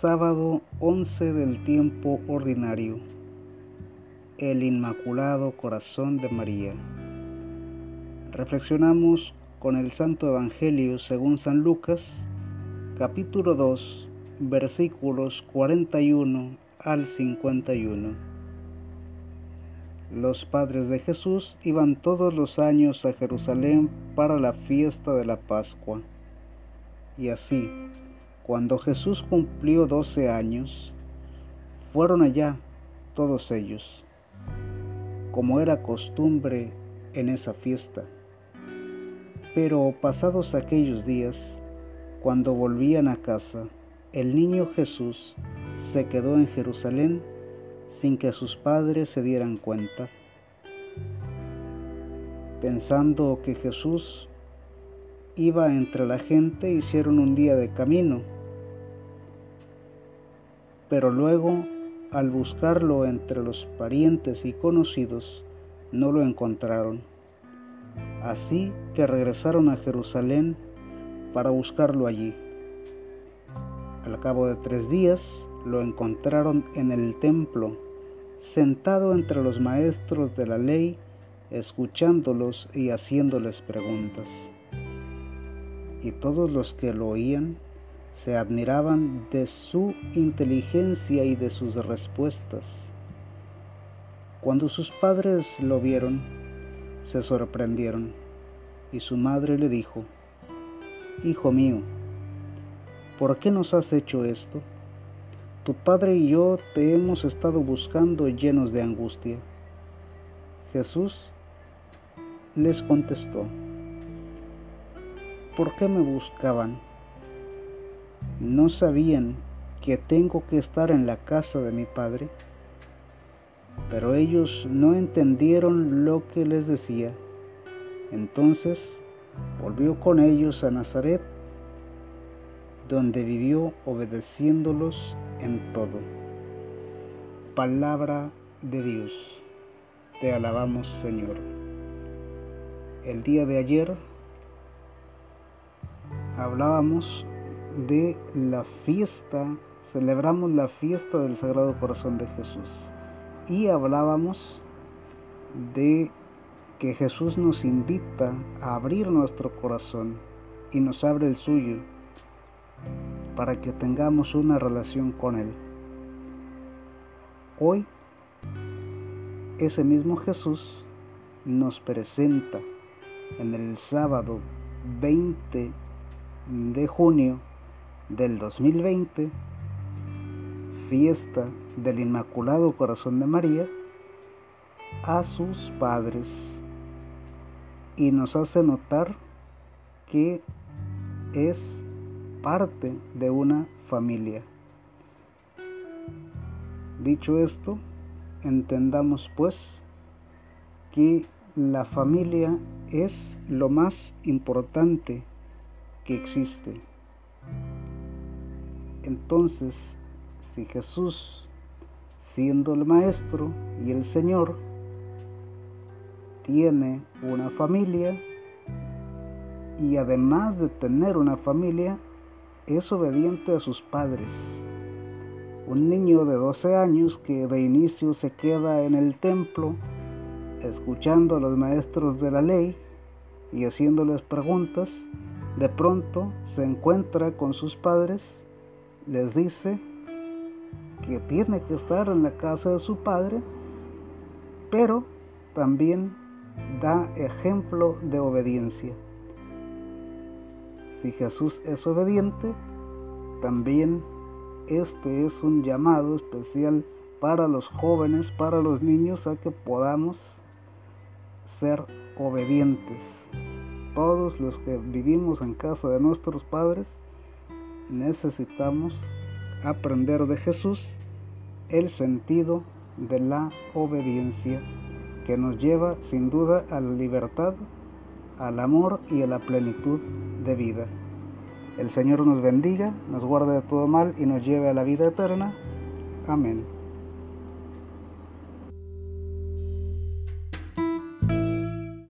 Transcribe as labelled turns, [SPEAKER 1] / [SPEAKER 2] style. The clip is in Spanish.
[SPEAKER 1] Sábado 11 del tiempo ordinario. El Inmaculado Corazón de María. Reflexionamos con el Santo Evangelio según San Lucas, capítulo 2, versículos 41 al 51. Los padres de Jesús iban todos los años a Jerusalén para la fiesta de la Pascua. Y así, cuando Jesús cumplió doce años, fueron allá todos ellos, como era costumbre en esa fiesta. Pero pasados aquellos días, cuando volvían a casa, el niño Jesús se quedó en Jerusalén sin que sus padres se dieran cuenta. Pensando que Jesús iba entre la gente, hicieron un día de camino pero luego, al buscarlo entre los parientes y conocidos, no lo encontraron. Así que regresaron a Jerusalén para buscarlo allí. Al cabo de tres días lo encontraron en el templo, sentado entre los maestros de la ley, escuchándolos y haciéndoles preguntas. Y todos los que lo oían se admiraban de su inteligencia y de sus respuestas. Cuando sus padres lo vieron, se sorprendieron y su madre le dijo, Hijo mío, ¿por qué nos has hecho esto? Tu padre y yo te hemos estado buscando llenos de angustia. Jesús les contestó, ¿por qué me buscaban? ¿No sabían que tengo que estar en la casa de mi padre? Pero ellos no entendieron lo que les decía. Entonces volvió con ellos a Nazaret, donde vivió obedeciéndolos en todo. Palabra de Dios. Te alabamos, Señor. El día de ayer hablábamos de la fiesta, celebramos la fiesta del Sagrado Corazón de Jesús y hablábamos de que Jesús nos invita a abrir nuestro corazón y nos abre el suyo para que tengamos una relación con Él. Hoy, ese mismo Jesús nos presenta en el sábado 20 de junio del 2020, fiesta del Inmaculado Corazón de María, a sus padres y nos hace notar que es parte de una familia. Dicho esto, entendamos pues que la familia es lo más importante que existe. Entonces, si Jesús, siendo el Maestro y el Señor, tiene una familia y además de tener una familia, es obediente a sus padres. Un niño de 12 años que de inicio se queda en el templo escuchando a los maestros de la ley y haciéndoles preguntas, de pronto se encuentra con sus padres les dice que tiene que estar en la casa de su padre, pero también da ejemplo de obediencia. Si Jesús es obediente, también este es un llamado especial para los jóvenes, para los niños, a que podamos ser obedientes. Todos los que vivimos en casa de nuestros padres, necesitamos aprender de Jesús el sentido de la obediencia que nos lleva sin duda a la libertad, al amor y a la plenitud de vida. El Señor nos bendiga, nos guarde de todo mal y nos lleve a la vida eterna. Amén.